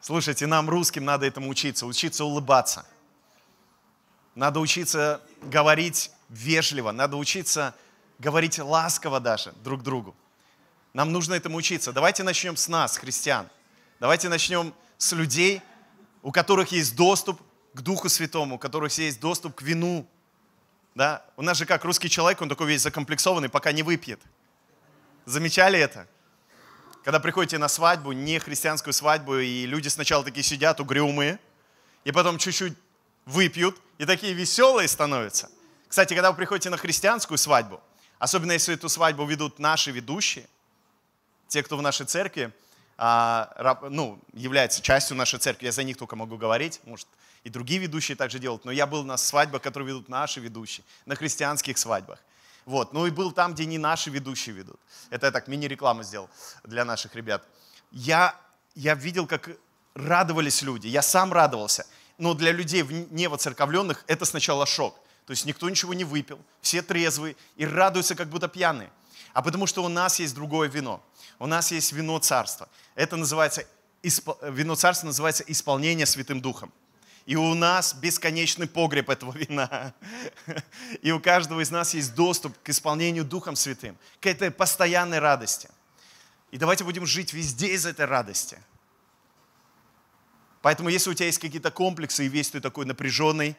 Слушайте, нам, русским, надо этому учиться, учиться улыбаться. Надо учиться говорить вежливо, надо учиться говорить ласково даже друг другу. Нам нужно этому учиться. Давайте начнем с нас, христиан. Давайте начнем с людей, у которых есть доступ к Духу Святому, у которых есть доступ к вину. Да? У нас же как русский человек, он такой весь закомплексованный, пока не выпьет. Замечали это? Когда приходите на свадьбу, не христианскую свадьбу, и люди сначала такие сидят угрюмые, и потом чуть-чуть выпьют, и такие веселые становятся. Кстати, когда вы приходите на христианскую свадьбу, особенно если эту свадьбу ведут наши ведущие, те, кто в нашей церкви, а, ну, является частью нашей церкви, я за них только могу говорить, может, и другие ведущие также делают, но я был на свадьбах, которые ведут наши ведущие, на христианских свадьбах. Вот. Ну и был там, где не наши ведущие ведут. Это я так мини-рекламу сделал для наших ребят. Я, я видел, как радовались люди. Я сам радовался. Но для людей не воцерковленных это сначала шок. То есть никто ничего не выпил, все трезвые и радуются, как будто пьяные. А потому что у нас есть другое вино. У нас есть вино царства. Это называется, вино царства называется исполнение Святым Духом. И у нас бесконечный погреб этого вина. И у каждого из нас есть доступ к исполнению Духом Святым, к этой постоянной радости. И давайте будем жить везде из этой радости. Поэтому, если у тебя есть какие-то комплексы и весь ты такой напряженный,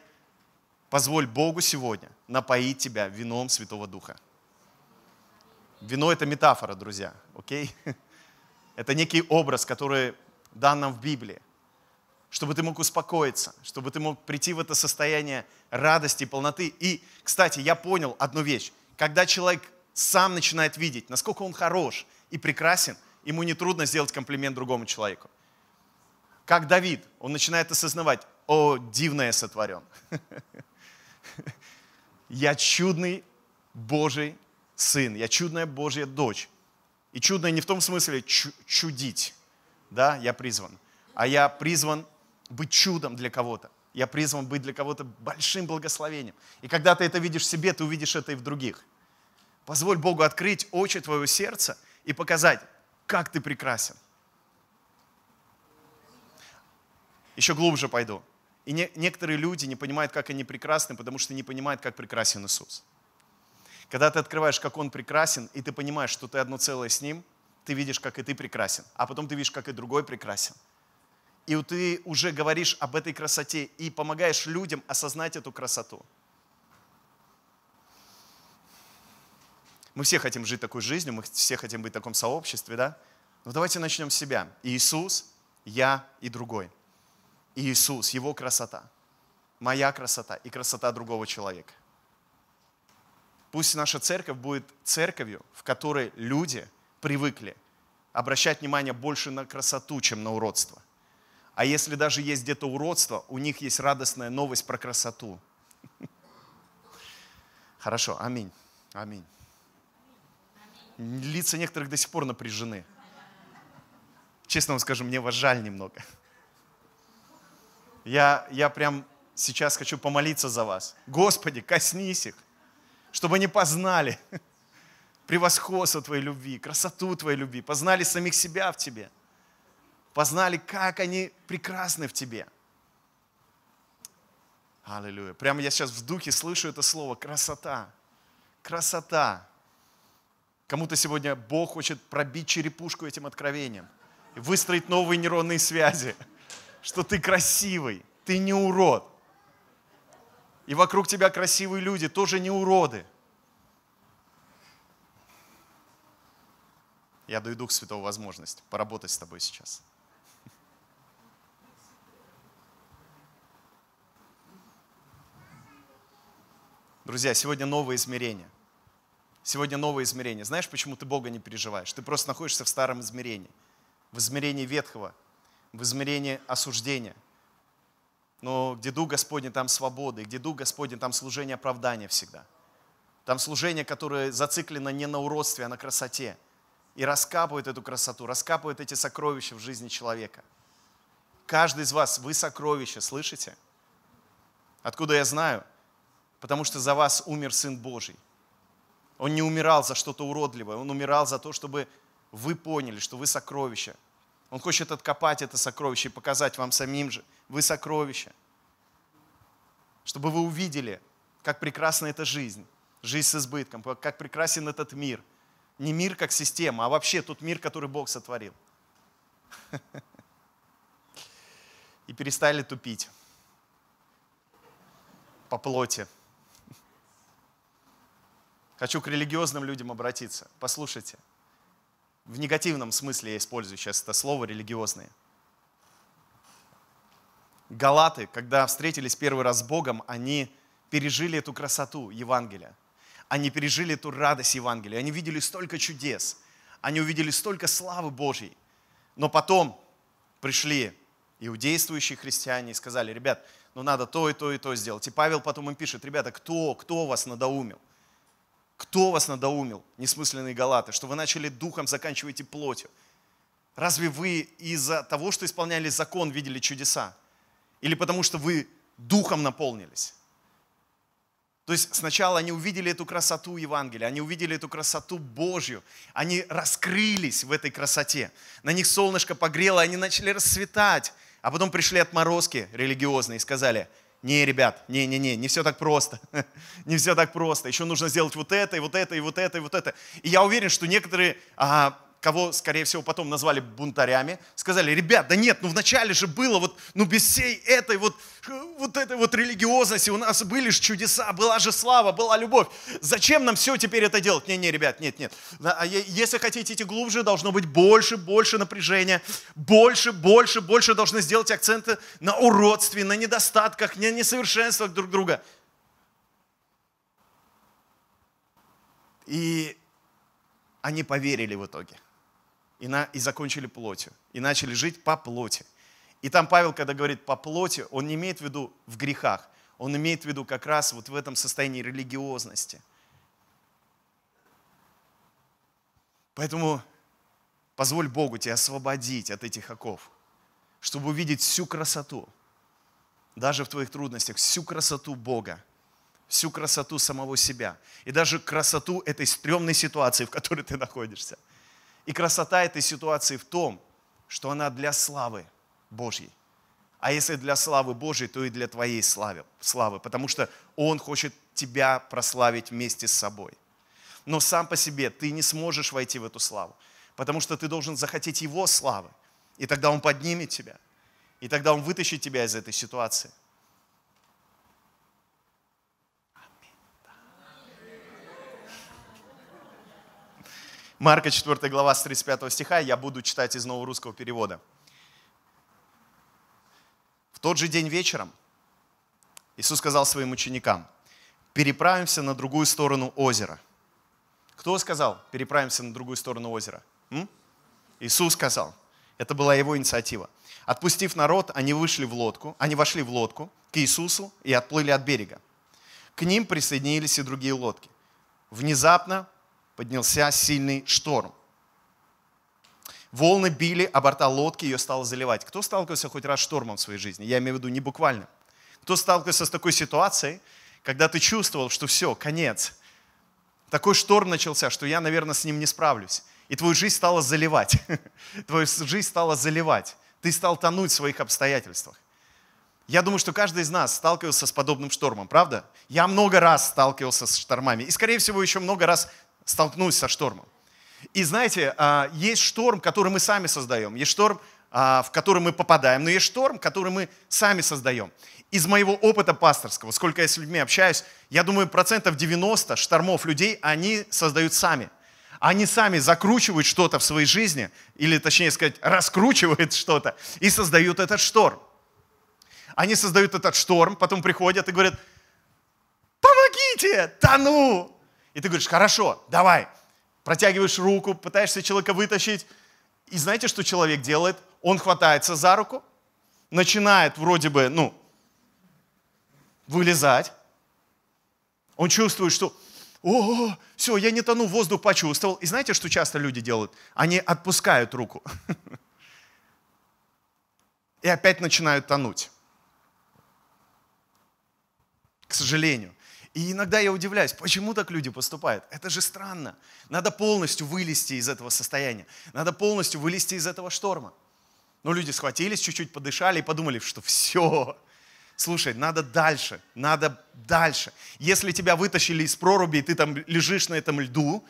позволь Богу сегодня напоить тебя вином Святого Духа. Вино – это метафора, друзья, окей? Это некий образ, который дан нам в Библии – чтобы ты мог успокоиться, чтобы ты мог прийти в это состояние радости, полноты. И, кстати, я понял одну вещь. Когда человек сам начинает видеть, насколько он хорош и прекрасен, ему нетрудно сделать комплимент другому человеку. Как Давид, он начинает осознавать, о, дивное сотворен. Я чудный Божий сын, я чудная Божья дочь. И чудная не в том смысле чудить, да, я призван, а я призван быть чудом для кого-то. Я призван быть для кого-то большим благословением. И когда ты это видишь в себе, ты увидишь это и в других. Позволь Богу открыть очи твоего сердца и показать, как ты прекрасен. Еще глубже пойду. И не, некоторые люди не понимают, как они прекрасны, потому что не понимают, как прекрасен Иисус. Когда ты открываешь, как Он прекрасен, и ты понимаешь, что ты одно целое с Ним, ты видишь, как и ты прекрасен. А потом ты видишь, как и другой прекрасен – и ты уже говоришь об этой красоте и помогаешь людям осознать эту красоту. Мы все хотим жить такой жизнью, мы все хотим быть в таком сообществе, да? Но давайте начнем с себя. Иисус, я и другой. Иисус, Его красота, моя красота и красота другого человека. Пусть наша церковь будет церковью, в которой люди привыкли обращать внимание больше на красоту, чем на уродство – а если даже есть где-то уродство, у них есть радостная новость про красоту. Хорошо, аминь. Аминь. Лица некоторых до сих пор напряжены. Честно вам скажу, мне вас жаль немного. Я, я прям сейчас хочу помолиться за вас. Господи, коснись их, чтобы они познали превосходство Твоей любви, красоту Твоей любви, познали самих себя в Тебе – познали, как они прекрасны в тебе. Аллилуйя. Прямо я сейчас в духе слышу это слово красота. Красота. Кому-то сегодня Бог хочет пробить черепушку этим откровением и выстроить новые нейронные связи, что ты красивый, ты не урод. И вокруг тебя красивые люди, тоже не уроды. Я даю Дух Святого возможность поработать с тобой сейчас. Друзья, сегодня новое измерение. Сегодня новое измерение. Знаешь, почему ты Бога не переживаешь? Ты просто находишься в старом измерении. В измерении ветхого, в измерении осуждения. Но где Дух Господень, там свобода. И где Дух Господень, там служение оправдания всегда. Там служение, которое зациклено не на уродстве, а на красоте. И раскапывает эту красоту, раскапывает эти сокровища в жизни человека. Каждый из вас, вы сокровища, слышите? Откуда я знаю? Потому что за вас умер Сын Божий. Он не умирал за что-то уродливое, Он умирал за то, чтобы вы поняли, что вы сокровища Он хочет откопать это сокровище и показать вам самим же. Вы сокровища. Чтобы вы увидели, как прекрасна эта жизнь. Жизнь с избытком, как прекрасен этот мир. Не мир как система, а вообще тот мир, который Бог сотворил. И перестали тупить по плоти. Хочу к религиозным людям обратиться. Послушайте. В негативном смысле я использую сейчас это слово религиозные. Галаты, когда встретились первый раз с Богом, они пережили эту красоту Евангелия. Они пережили эту радость Евангелия. Они видели столько чудес. Они увидели столько славы Божьей. Но потом пришли иудействующие христиане и сказали, ребят, ну надо то и то и то сделать. И Павел потом им пишет, ребята, кто, кто вас надоумил? Кто вас надоумил, несмысленные галаты, что вы начали духом, заканчиваете плотью? Разве вы из-за того, что исполняли закон, видели чудеса? Или потому что вы духом наполнились? То есть сначала они увидели эту красоту Евангелия, они увидели эту красоту Божью, они раскрылись в этой красоте. На них солнышко погрело, они начали расцветать. А потом пришли отморозки религиозные и сказали, не, ребят, не, не, не, не все так просто. не все так просто. Еще нужно сделать вот это, и вот это, и вот это, и вот это. И я уверен, что некоторые, а, кого, скорее всего, потом назвали бунтарями, сказали, ребят, да нет, ну вначале же было вот, ну без всей этой вот, вот этой вот религиозности, у нас были же чудеса, была же слава, была любовь. Зачем нам все теперь это делать? Не, не, ребят, нет, нет. А если хотите идти глубже, должно быть больше, больше напряжения, больше, больше, больше должны сделать акценты на уродстве, на недостатках, на несовершенствах друг друга. И они поверили в итоге и, на, и закончили плотью, и начали жить по плоти. И там Павел, когда говорит по плоти, он не имеет в виду в грехах, он имеет в виду как раз вот в этом состоянии религиозности. Поэтому позволь Богу тебя освободить от этих оков, чтобы увидеть всю красоту, даже в твоих трудностях, всю красоту Бога, всю красоту самого себя и даже красоту этой стрёмной ситуации, в которой ты находишься – и красота этой ситуации в том, что она для славы Божьей. А если для славы Божьей, то и для твоей славы, славы, потому что Он хочет тебя прославить вместе с собой. Но сам по себе ты не сможешь войти в эту славу, потому что ты должен захотеть Его славы. И тогда Он поднимет тебя, и тогда Он вытащит тебя из этой ситуации. Марка 4 глава с 35 стиха, я буду читать из нового русского перевода. В тот же день вечером Иисус сказал своим ученикам, переправимся на другую сторону озера. Кто сказал, переправимся на другую сторону озера? М? Иисус сказал. Это была его инициатива. Отпустив народ, они вышли в лодку, они вошли в лодку к Иисусу и отплыли от берега. К ним присоединились и другие лодки. Внезапно поднялся сильный шторм. Волны били о борта лодки, ее стало заливать. Кто сталкивался хоть раз с штормом в своей жизни? Я имею в виду не буквально. Кто сталкивался с такой ситуацией, когда ты чувствовал, что все, конец. Такой шторм начался, что я, наверное, с ним не справлюсь. И твою жизнь стала заливать. Твою жизнь стала заливать. Ты стал тонуть в своих обстоятельствах. Я думаю, что каждый из нас сталкивался с подобным штормом, правда? Я много раз сталкивался с штормами. И, скорее всего, еще много раз столкнулись со штормом. И знаете, а, есть шторм, который мы сами создаем, есть шторм, а, в который мы попадаем, но есть шторм, который мы сами создаем. Из моего опыта пасторского, сколько я с людьми общаюсь, я думаю, процентов 90 штормов людей они создают сами. Они сами закручивают что-то в своей жизни, или точнее сказать, раскручивают что-то и создают этот шторм. Они создают этот шторм, потом приходят и говорят, помогите, тону, и ты говоришь, хорошо, давай. Протягиваешь руку, пытаешься человека вытащить. И знаете, что человек делает? Он хватается за руку, начинает вроде бы, ну, вылезать. Он чувствует, что, о, все, я не тону, воздух почувствовал. И знаете, что часто люди делают? Они отпускают руку. И опять начинают тонуть. К сожалению. И иногда я удивляюсь, почему так люди поступают? Это же странно. Надо полностью вылезти из этого состояния. Надо полностью вылезти из этого шторма. Но люди схватились, чуть-чуть подышали и подумали, что все, слушай, надо дальше, надо дальше. Если тебя вытащили из проруби, и ты там лежишь на этом льду,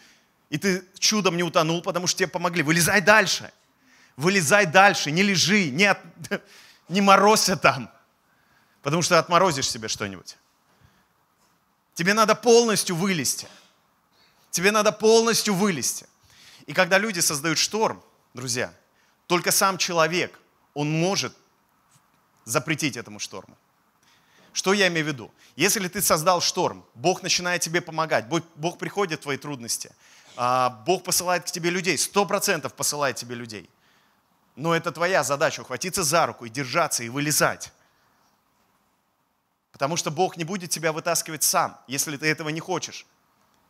и ты чудом не утонул, потому что тебе помогли, вылезай дальше. Вылезай дальше, не лежи, не, от, не морозься там, потому что отморозишь себе что-нибудь. Тебе надо полностью вылезти. Тебе надо полностью вылезти. И когда люди создают шторм, друзья, только сам человек, он может запретить этому шторму. Что я имею в виду? Если ты создал шторм, Бог начинает тебе помогать, Бог, приходит в твои трудности, а, Бог посылает к тебе людей, сто процентов посылает тебе людей. Но это твоя задача, ухватиться за руку и держаться, и вылезать. Потому что Бог не будет тебя вытаскивать сам, если ты этого не хочешь.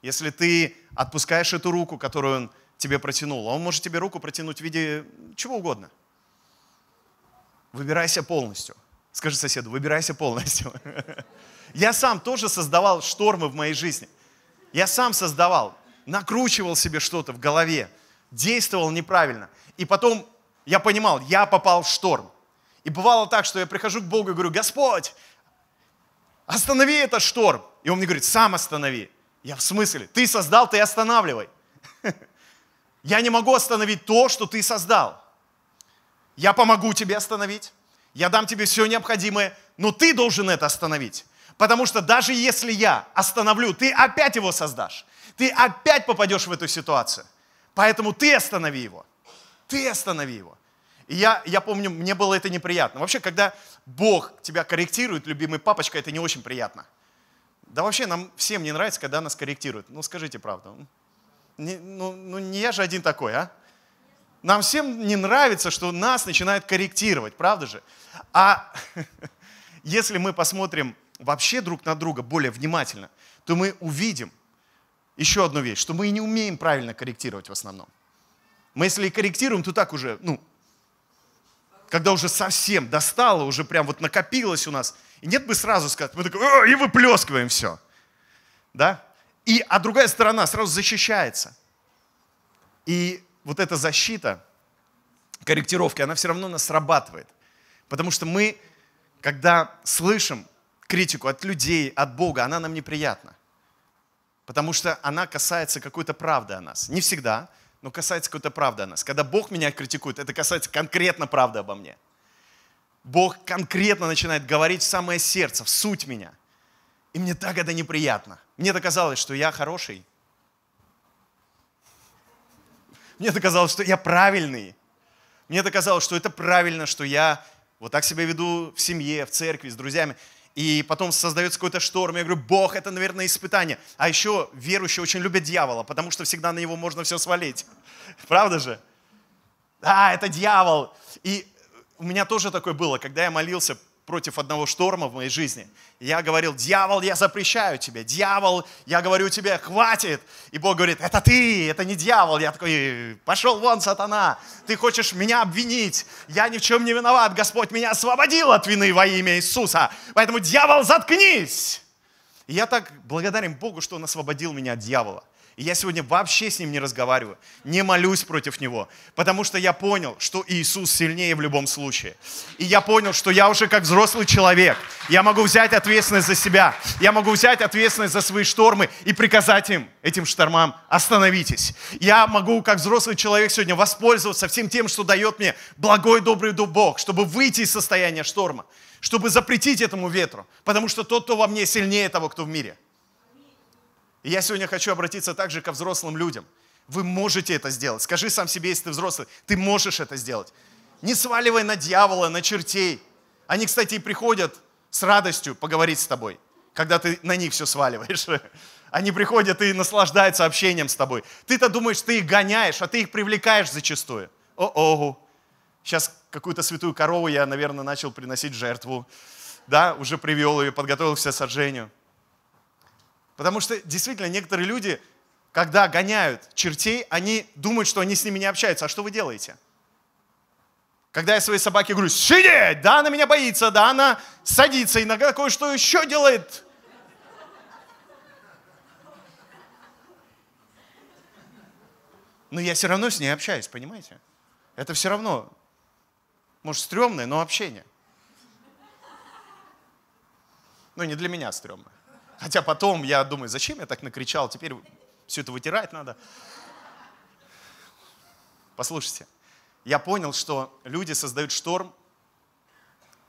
Если ты отпускаешь эту руку, которую Он тебе протянул, Он может тебе руку протянуть в виде чего угодно. Выбирайся полностью. Скажи соседу, выбирайся полностью. Я сам тоже создавал штормы в моей жизни. Я сам создавал, накручивал себе что-то в голове, действовал неправильно. И потом я понимал, я попал в шторм. И бывало так, что я прихожу к Богу и говорю, Господь, останови этот шторм. И он мне говорит, сам останови. Я в смысле? Ты создал, ты останавливай. Я не могу остановить то, что ты создал. Я помогу тебе остановить. Я дам тебе все необходимое, но ты должен это остановить. Потому что даже если я остановлю, ты опять его создашь. Ты опять попадешь в эту ситуацию. Поэтому ты останови его. Ты останови его. И я, я помню, мне было это неприятно. Вообще, когда Бог тебя корректирует, любимый папочка, это не очень приятно. Да вообще нам всем не нравится, когда нас корректируют. Ну скажите правду. Не, ну, ну не я же один такой, а? Нам всем не нравится, что нас начинают корректировать, правда же? А если мы посмотрим вообще друг на друга более внимательно, то мы увидим еще одну вещь, что мы не умеем правильно корректировать в основном. Мы если и корректируем, то так уже, ну, когда уже совсем достало, уже прям вот накопилось у нас. И нет бы сразу сказать, мы такой, и выплескиваем все. Да? И, а другая сторона сразу защищается. И вот эта защита, корректировки, она все равно нас срабатывает. Потому что мы, когда слышим критику от людей, от Бога, она нам неприятна. Потому что она касается какой-то правды о нас. Не всегда, но касается какой-то правды о нас. Когда Бог меня критикует, это касается конкретно правды обо мне. Бог конкретно начинает говорить в самое сердце, в суть меня. И мне так это неприятно. Мне казалось, что я хороший. Мне казалось, что я правильный. Мне казалось, что это правильно, что я вот так себя веду в семье, в церкви, с друзьями и потом создается какой-то шторм. Я говорю, Бог, это, наверное, испытание. А еще верующие очень любят дьявола, потому что всегда на него можно все свалить. Правда же? А, это дьявол. И у меня тоже такое было, когда я молился против одного шторма в моей жизни. Я говорил, дьявол, я запрещаю тебе, дьявол, я говорю тебе, хватит. И Бог говорит, это ты, это не дьявол. Я такой, пошел вон, сатана, ты хочешь меня обвинить. Я ни в чем не виноват, Господь меня освободил от вины во имя Иисуса. Поэтому, дьявол, заткнись. И я так благодарен Богу, что Он освободил меня от дьявола. И я сегодня вообще с ним не разговариваю, не молюсь против него, потому что я понял, что Иисус сильнее в любом случае. И я понял, что я уже как взрослый человек, я могу взять ответственность за себя, я могу взять ответственность за свои штормы и приказать им, этим штормам, остановитесь. Я могу как взрослый человек сегодня воспользоваться всем тем, что дает мне благой, добрый Бог, чтобы выйти из состояния шторма, чтобы запретить этому ветру, потому что тот, кто во мне, сильнее того, кто в мире – и я сегодня хочу обратиться также ко взрослым людям. Вы можете это сделать. Скажи сам себе, если ты взрослый, ты можешь это сделать. Не сваливай на дьявола, на чертей. Они, кстати, и приходят с радостью поговорить с тобой, когда ты на них все сваливаешь. Они приходят и наслаждаются общением с тобой. Ты-то думаешь, ты их гоняешь, а ты их привлекаешь зачастую. О-ого. Сейчас какую-то святую корову я, наверное, начал приносить жертву. Да, уже привел ее, подготовил к сожжению. Потому что действительно некоторые люди, когда гоняют чертей, они думают, что они с ними не общаются. А что вы делаете? Когда я своей собаке говорю, сидеть, да, она меня боится, да, она садится, иногда кое-что еще делает. Но я все равно с ней общаюсь, понимаете? Это все равно. Может, стрёмное, но общение. Ну, не для меня стрёмное. Хотя потом я думаю, зачем я так накричал, теперь все это вытирать надо. Послушайте, я понял, что люди создают шторм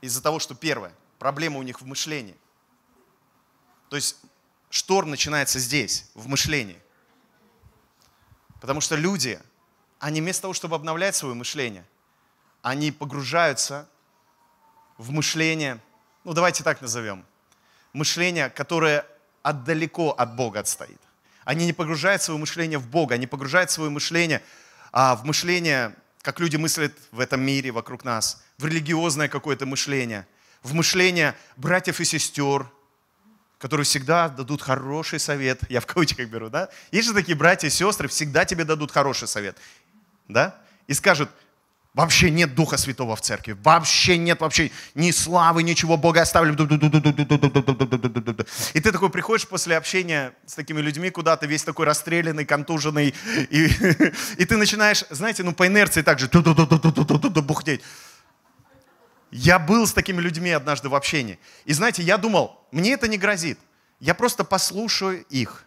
из-за того, что первое, проблема у них в мышлении. То есть шторм начинается здесь, в мышлении. Потому что люди, они вместо того, чтобы обновлять свое мышление, они погружаются в мышление, ну давайте так назовем, мышление, которое отдалеко от Бога отстоит. Они не погружают свое мышление в Бога, они погружают свое мышление а, в мышление, как люди мыслят в этом мире вокруг нас, в религиозное какое-то мышление, в мышление братьев и сестер, которые всегда дадут хороший совет. Я в кавычках беру, да? Есть же такие братья и сестры, всегда тебе дадут хороший совет, да? И скажут, Вообще нет Духа Святого в церкви. Вообще нет вообще ни славы, ничего. Бога оставили. И ты такой приходишь после общения с такими людьми куда-то, весь такой расстрелянный, контуженный. И, и ты начинаешь, знаете, ну по инерции так же бухтеть. Я был с такими людьми однажды в общении. И знаете, я думал, мне это не грозит. Я просто послушаю их.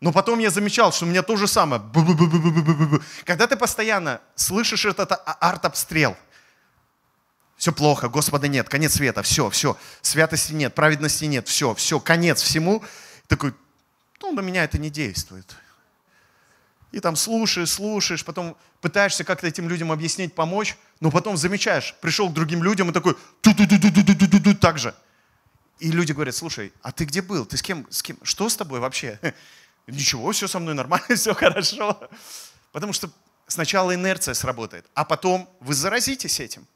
Но потом я замечал, что у меня то же самое. Когда ты постоянно слышишь этот а, арт-обстрел, все плохо, Господа нет, конец света, все, все, святости нет, праведности нет, все, все, конец всему. Такой, ну, на меня это не действует. И там слушаешь, слушаешь, потом пытаешься как-то этим людям объяснить, помочь, но потом замечаешь, пришел к другим людям и такой, так же. И люди говорят, слушай, а ты где был? Ты с кем, с кем? Что с тобой вообще? Ничего, все со мной нормально, все хорошо. Потому что сначала инерция сработает, а потом вы заразитесь этим.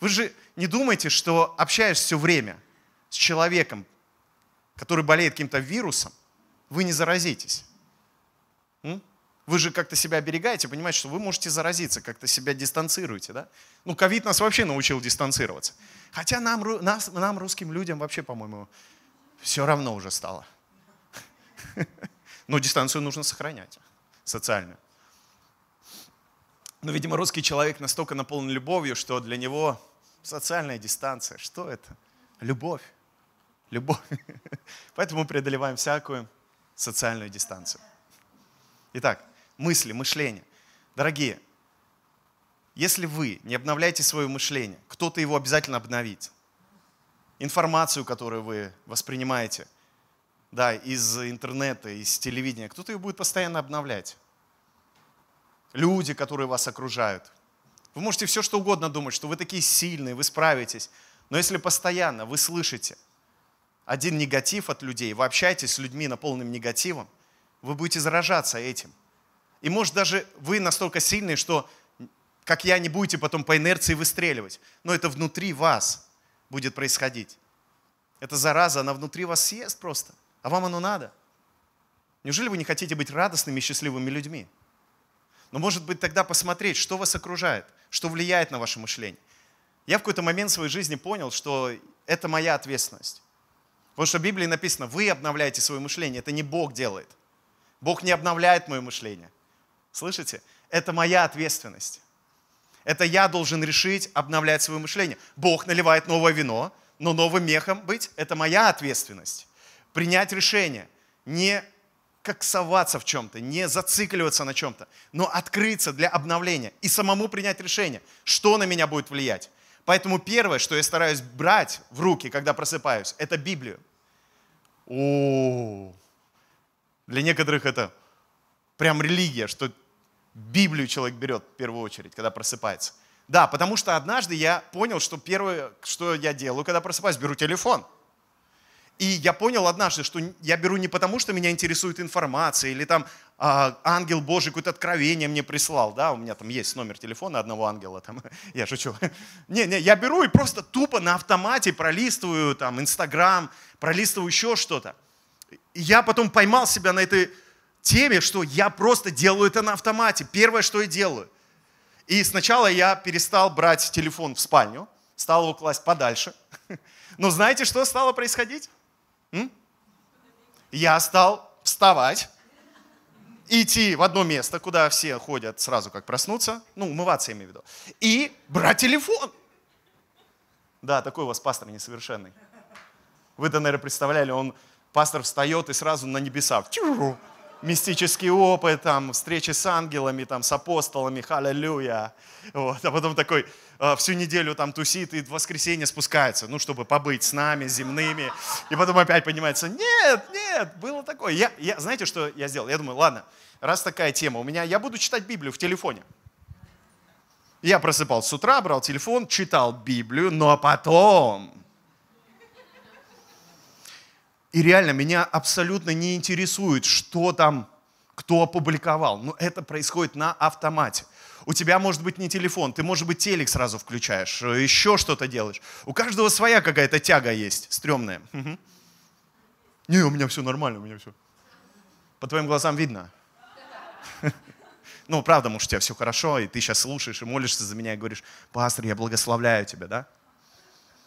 Вы же не думаете, что общаясь все время с человеком, который болеет каким-то вирусом, вы не заразитесь. Вы же как-то себя оберегаете, понимаете, что вы можете заразиться, как-то себя дистанцируете, да? Ну, ковид нас вообще научил дистанцироваться. Хотя нам, нас, нам русским людям вообще, по-моему, все равно уже стало. Но дистанцию нужно сохранять, социальную. Но, видимо, русский человек настолько наполнен любовью, что для него социальная дистанция, что это? Любовь. Любовь. Поэтому мы преодолеваем всякую социальную дистанцию. Итак, мысли, мышление. Дорогие, если вы не обновляете свое мышление, кто-то его обязательно обновит. Информацию, которую вы воспринимаете – да, из интернета, из телевидения, кто-то ее будет постоянно обновлять. Люди, которые вас окружают. Вы можете все что угодно думать, что вы такие сильные, вы справитесь. Но если постоянно вы слышите один негатив от людей, вы общаетесь с людьми, наполненным негативом, вы будете заражаться этим. И может даже вы настолько сильные, что, как я, не будете потом по инерции выстреливать. Но это внутри вас будет происходить. Эта зараза, она внутри вас съест просто – а вам оно надо? Неужели вы не хотите быть радостными и счастливыми людьми? Но может быть тогда посмотреть, что вас окружает, что влияет на ваше мышление. Я в какой-то момент в своей жизни понял, что это моя ответственность. Потому что в Библии написано, вы обновляете свое мышление, это не Бог делает. Бог не обновляет мое мышление. Слышите? Это моя ответственность. Это я должен решить обновлять свое мышление. Бог наливает новое вино, но новым мехом быть – это моя ответственность принять решение, не коксоваться в чем-то, не зацикливаться на чем-то, но открыться для обновления и самому принять решение, что на меня будет влиять. Поэтому первое, что я стараюсь брать в руки, когда просыпаюсь, это Библию. О, для некоторых это прям религия, что Библию человек берет в первую очередь, когда просыпается. Да, потому что однажды я понял, что первое, что я делаю, когда просыпаюсь, беру телефон – и я понял однажды, что я беру не потому, что меня интересует информация, или там а, ангел Божий какое-то откровение мне прислал, да, у меня там есть номер телефона одного ангела, там, я шучу. Не, не, я беру и просто тупо на автомате пролистываю там Инстаграм, пролистываю еще что-то. И я потом поймал себя на этой теме, что я просто делаю это на автомате. Первое, что я делаю. И сначала я перестал брать телефон в спальню, стал его класть подальше. Но знаете, что стало происходить? М? Я стал вставать, идти в одно место, куда все ходят сразу, как проснуться, ну, умываться, я имею в виду, и брать телефон. Да, такой у вас пастор несовершенный. Вы-то, наверное, представляли, он, пастор встает и сразу на небеса. Чу! Мистический опыт, там, встречи с ангелами, там, с апостолами, халлелуя. Вот. А потом такой всю неделю там тусит и в воскресенье спускается, ну, чтобы побыть с нами, земными. И потом опять понимается, нет, нет, было такое. Я, я, знаете, что я сделал? Я думаю, ладно, раз такая тема у меня, я буду читать Библию в телефоне. Я просыпался с утра, брал телефон, читал Библию, но потом... И реально меня абсолютно не интересует, что там, кто опубликовал. Но это происходит на автомате. У тебя может быть не телефон, ты, может быть, телек сразу включаешь, еще что-то делаешь. У каждого своя какая-то тяга есть, стрёмная. Угу. Не, у меня все нормально, у меня все. По твоим глазам видно. Ну, правда, может, у тебя все хорошо, и ты сейчас слушаешь и молишься за меня и говоришь, пастор, я благословляю тебя, да?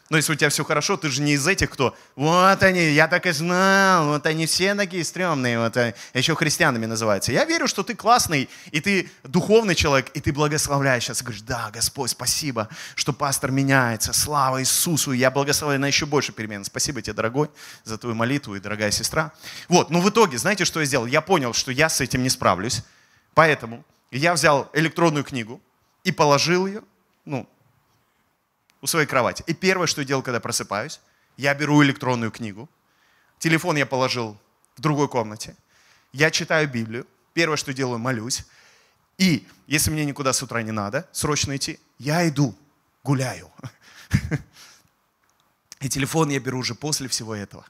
Но если у тебя все хорошо, ты же не из этих, кто, вот они, я так и знал, вот они все такие стрёмные, вот еще христианами называются. Я верю, что ты классный, и ты духовный человек, и ты благословляешь сейчас, говоришь, да, Господь, спасибо, что пастор меняется, слава Иисусу, я благословляю на еще больше перемен. Спасибо тебе, дорогой, за твою молитву и дорогая сестра. Вот, но в итоге, знаете, что я сделал? Я понял, что я с этим не справлюсь, поэтому я взял электронную книгу и положил ее, ну, у своей кровати. И первое, что я делал, когда просыпаюсь, я беру электронную книгу, телефон я положил в другой комнате, я читаю Библию, первое, что делаю, молюсь, и если мне никуда с утра не надо, срочно идти, я иду, гуляю. И телефон я беру уже после всего этого.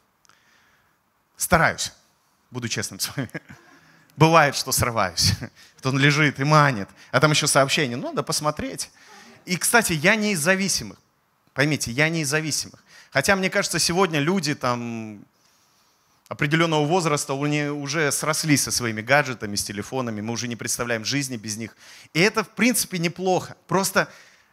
Стараюсь, буду честным с вами. Бывает, что срываюсь. что он лежит и манит. А там еще сообщение, ну, надо посмотреть. И, кстати, я не из зависимых. Поймите, я не из зависимых. Хотя, мне кажется, сегодня люди там определенного возраста уже срослись со своими гаджетами, с телефонами, мы уже не представляем жизни без них. И это, в принципе, неплохо. Просто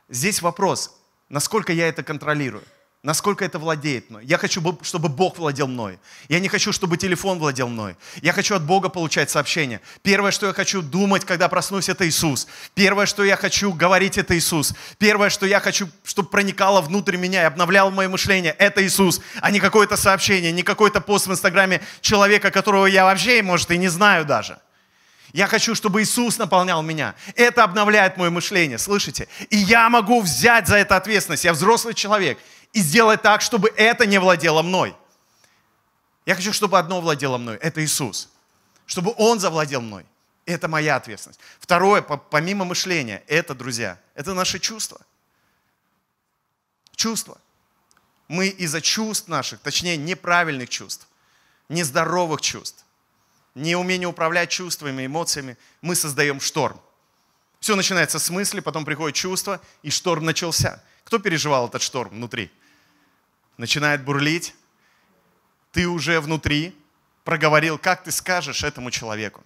здесь вопрос, насколько я это контролирую насколько это владеет мной. Я хочу, чтобы Бог владел мной. Я не хочу, чтобы телефон владел мной. Я хочу от Бога получать сообщения. Первое, что я хочу думать, когда проснусь, это Иисус. Первое, что я хочу говорить, это Иисус. Первое, что я хочу, чтобы проникало внутрь меня и обновляло мое мышление, это Иисус, а не какое-то сообщение, не какой-то пост в Инстаграме человека, которого я вообще, может, и не знаю даже. Я хочу, чтобы Иисус наполнял меня. Это обновляет мое мышление, слышите? И я могу взять за это ответственность. Я взрослый человек и сделать так, чтобы это не владело мной. Я хочу, чтобы одно владело мной, это Иисус. Чтобы Он завладел мной. Это моя ответственность. Второе, помимо мышления, это, друзья, это наши чувства. Чувства. Мы из-за чувств наших, точнее, неправильных чувств, нездоровых чувств, неумения управлять чувствами, эмоциями, мы создаем шторм. Все начинается с мысли, потом приходит чувство, и шторм начался. Кто переживал этот шторм внутри? начинает бурлить, ты уже внутри проговорил, как ты скажешь этому человеку.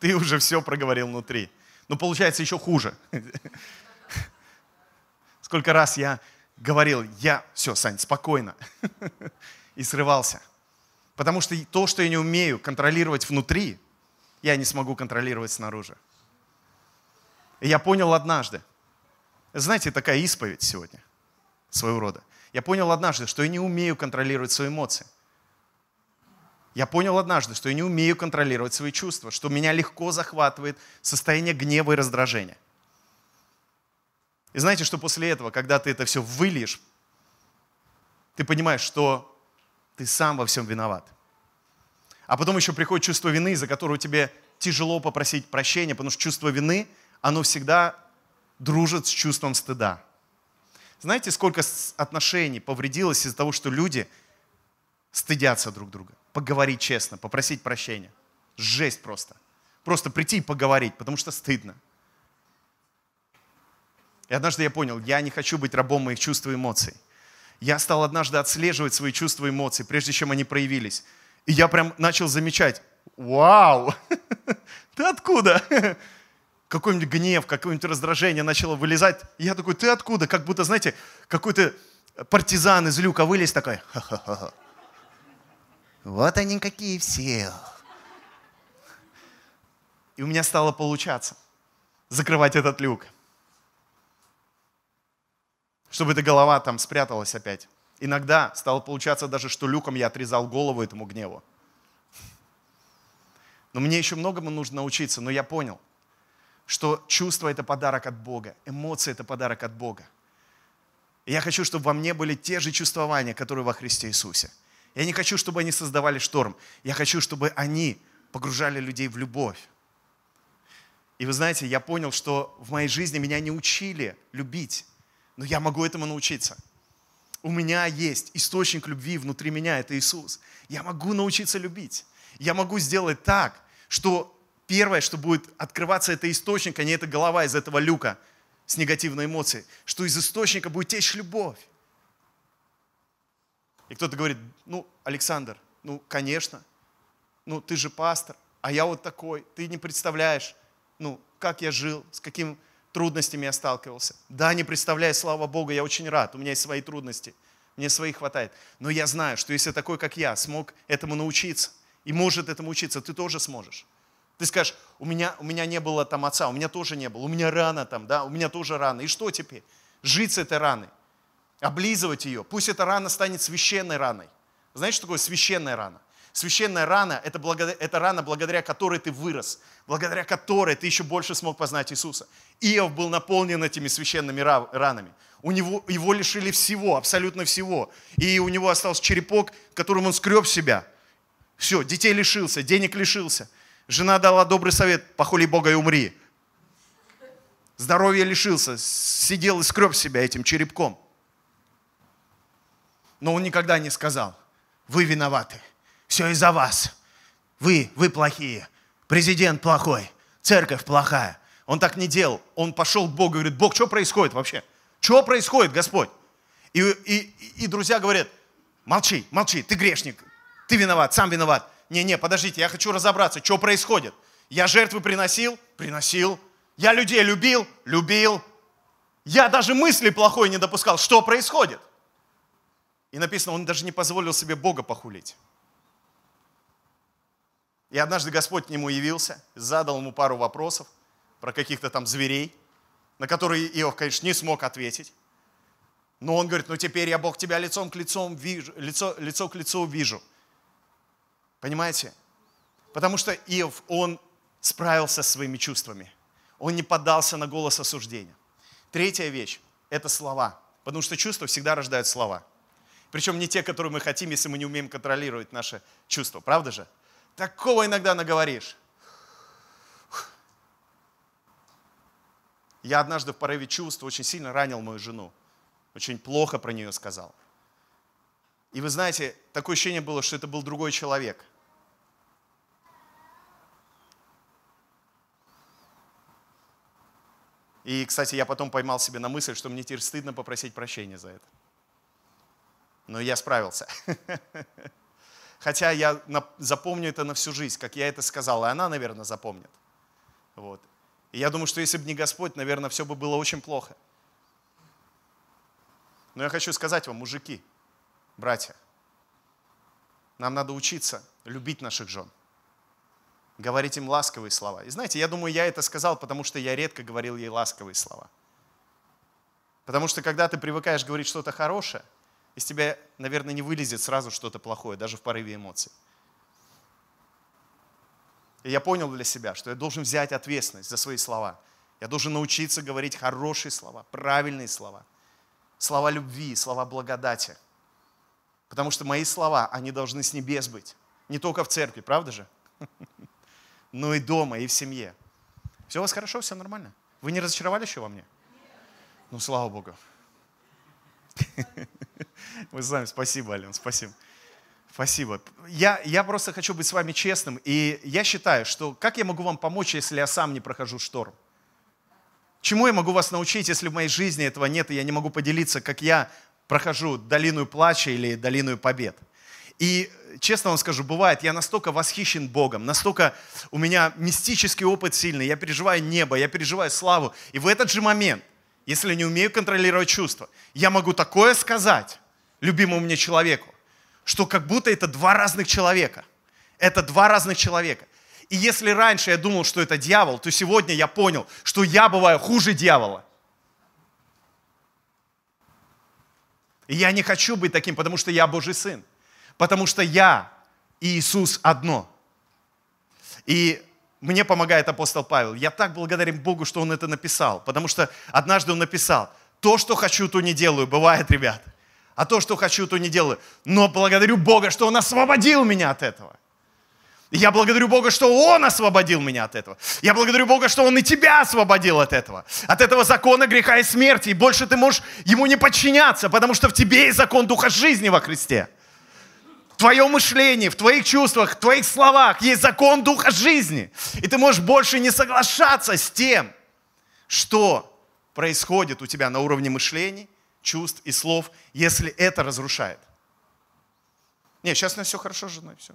Ты уже все проговорил внутри. Но получается еще хуже. Сколько раз я говорил, я, все, Сань, спокойно. И срывался. Потому что то, что я не умею контролировать внутри, я не смогу контролировать снаружи. И я понял однажды, знаете, такая исповедь сегодня – своего рода. Я понял однажды, что я не умею контролировать свои эмоции. Я понял однажды, что я не умею контролировать свои чувства, что меня легко захватывает состояние гнева и раздражения. И знаете, что после этого, когда ты это все выльешь, ты понимаешь, что ты сам во всем виноват. А потом еще приходит чувство вины, из-за которого тебе тяжело попросить прощения, потому что чувство вины, оно всегда дружит с чувством стыда. Знаете, сколько отношений повредилось из-за того, что люди стыдятся друг друга? Поговорить честно, попросить прощения. Жесть просто. Просто прийти и поговорить, потому что стыдно. И однажды я понял, я не хочу быть рабом моих чувств и эмоций. Я стал однажды отслеживать свои чувства и эмоции, прежде чем они проявились. И я прям начал замечать, вау, ты откуда? какой-нибудь гнев, какое-нибудь раздражение начало вылезать. И я такой, ты откуда? Как будто, знаете, какой-то партизан из люка вылез такой. Вот они какие все. И у меня стало получаться закрывать этот люк. Чтобы эта голова там спряталась опять. Иногда стало получаться даже, что люком я отрезал голову этому гневу. Но мне еще многому нужно научиться, но я понял, что чувство – это подарок от Бога, эмоции – это подарок от Бога. И я хочу, чтобы во мне были те же чувствования, которые во Христе Иисусе. Я не хочу, чтобы они создавали шторм. Я хочу, чтобы они погружали людей в любовь. И вы знаете, я понял, что в моей жизни меня не учили любить, но я могу этому научиться. У меня есть источник любви внутри меня, это Иисус. Я могу научиться любить. Я могу сделать так, что первое, что будет открываться, это источник, а не эта голова из этого люка с негативной эмоцией, что из источника будет течь любовь. И кто-то говорит, ну, Александр, ну, конечно, ну, ты же пастор, а я вот такой, ты не представляешь, ну, как я жил, с какими трудностями я сталкивался. Да, не представляю, слава Богу, я очень рад, у меня есть свои трудности, мне своих хватает. Но я знаю, что если такой, как я, смог этому научиться, и может этому учиться, ты тоже сможешь. Ты скажешь, у меня, у меня не было там отца, у меня тоже не было, у меня рана там, да, у меня тоже рана. И что теперь? Жить с этой раной облизывать ее. Пусть эта рана станет священной раной. Знаете, что такое священная рана? Священная рана это, благодаря, это рана, благодаря которой ты вырос, благодаря которой ты еще больше смог познать Иисуса. Иов был наполнен этими священными ранами. У него, его лишили всего, абсолютно всего. И у него остался черепок, которым он скреб себя. Все, детей лишился, денег лишился. Жена дала добрый совет, похули Бога и умри. Здоровья лишился, сидел и скреб себя этим черепком. Но он никогда не сказал, вы виноваты, все из-за вас. Вы, вы плохие, президент плохой, церковь плохая. Он так не делал. Он пошел к Богу и говорит, Бог, что происходит вообще? Что происходит, Господь? И, и, и друзья говорят, молчи, молчи, ты грешник, ты виноват, сам виноват. Не-не, подождите, я хочу разобраться, что происходит. Я жертвы приносил? Приносил. Я людей любил? Любил. Я даже мысли плохой не допускал. Что происходит? И написано, он даже не позволил себе Бога похулить. И однажды Господь к нему явился, задал ему пару вопросов про каких-то там зверей, на которые Иов, конечно, не смог ответить. Но он говорит, ну теперь я, Бог, тебя лицом к лицу вижу, лицо, лицо к лицу вижу. Понимаете? Потому что Иов, он справился со своими чувствами. Он не поддался на голос осуждения. Третья вещь – это слова. Потому что чувства всегда рождают слова. Причем не те, которые мы хотим, если мы не умеем контролировать наши чувства. Правда же? Такого иногда наговоришь. Я однажды в порыве чувств очень сильно ранил мою жену. Очень плохо про нее сказал. И вы знаете, такое ощущение было, что это был другой человек. И, кстати, я потом поймал себе на мысль, что мне теперь стыдно попросить прощения за это но я справился. Хотя я запомню это на всю жизнь, как я это сказал, и она, наверное, запомнит. Вот. И я думаю, что если бы не Господь, наверное, все бы было очень плохо. Но я хочу сказать вам, мужики, братья, нам надо учиться любить наших жен, говорить им ласковые слова. И знаете, я думаю, я это сказал, потому что я редко говорил ей ласковые слова. Потому что когда ты привыкаешь говорить что-то хорошее, из тебя, наверное, не вылезет сразу что-то плохое, даже в порыве эмоций. И я понял для себя, что я должен взять ответственность за свои слова. Я должен научиться говорить хорошие слова, правильные слова. Слова любви, слова благодати. Потому что мои слова, они должны с небес быть. Не только в церкви, правда же? Но и дома, и в семье. Все у вас хорошо, все нормально? Вы не разочаровали еще во мне? Ну, слава Богу. Мы знаем, спасибо, Ален, спасибо. Спасибо. Я, я просто хочу быть с вами честным, и я считаю, что как я могу вам помочь, если я сам не прохожу шторм? Чему я могу вас научить, если в моей жизни этого нет, и я не могу поделиться, как я прохожу долину плача или долину побед? И честно вам скажу, бывает, я настолько восхищен Богом, настолько у меня мистический опыт сильный, я переживаю небо, я переживаю славу. И в этот же момент если не умею контролировать чувства. Я могу такое сказать любимому мне человеку, что как будто это два разных человека. Это два разных человека. И если раньше я думал, что это дьявол, то сегодня я понял, что я бываю хуже дьявола. И я не хочу быть таким, потому что я Божий Сын. Потому что я и Иисус одно. И мне помогает апостол Павел. Я так благодарен Богу, что он это написал. Потому что однажды он написал, то, что хочу, то не делаю. Бывает, ребят. А то, что хочу, то не делаю. Но благодарю Бога, что Он освободил меня от этого. Я благодарю Бога, что Он освободил меня от этого. Я благодарю Бога, что Он и тебя освободил от этого. От этого закона греха и смерти. И больше ты можешь Ему не подчиняться, потому что в тебе есть закон Духа жизни во Христе. Твоем мышлении, в твоих чувствах, в твоих словах есть закон Духа жизни. И ты можешь больше не соглашаться с тем, что происходит у тебя на уровне мышлений, чувств и слов, если это разрушает. Не, сейчас у меня все хорошо с женой, все.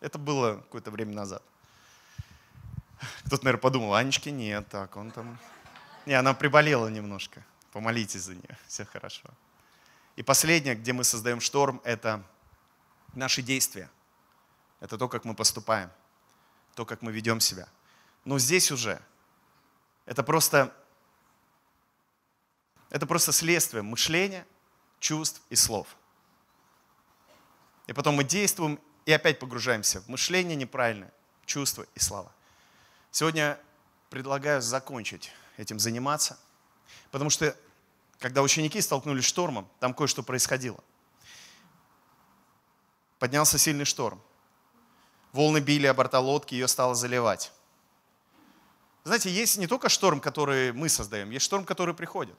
Это было какое-то время назад. Кто-то, наверное, подумал, Анечки нет, так, он там... Не, она приболела немножко. Помолитесь за нее, все хорошо. И последнее, где мы создаем шторм, это наши действия. Это то, как мы поступаем, то, как мы ведем себя. Но здесь уже это просто, это просто следствие мышления, чувств и слов. И потом мы действуем и опять погружаемся в мышление неправильное, чувства и слова. Сегодня предлагаю закончить этим заниматься, потому что когда ученики столкнулись с штормом, там кое-что происходило. Поднялся сильный шторм. Волны били о борта лодки, ее стало заливать. Знаете, есть не только шторм, который мы создаем, есть шторм, который приходит.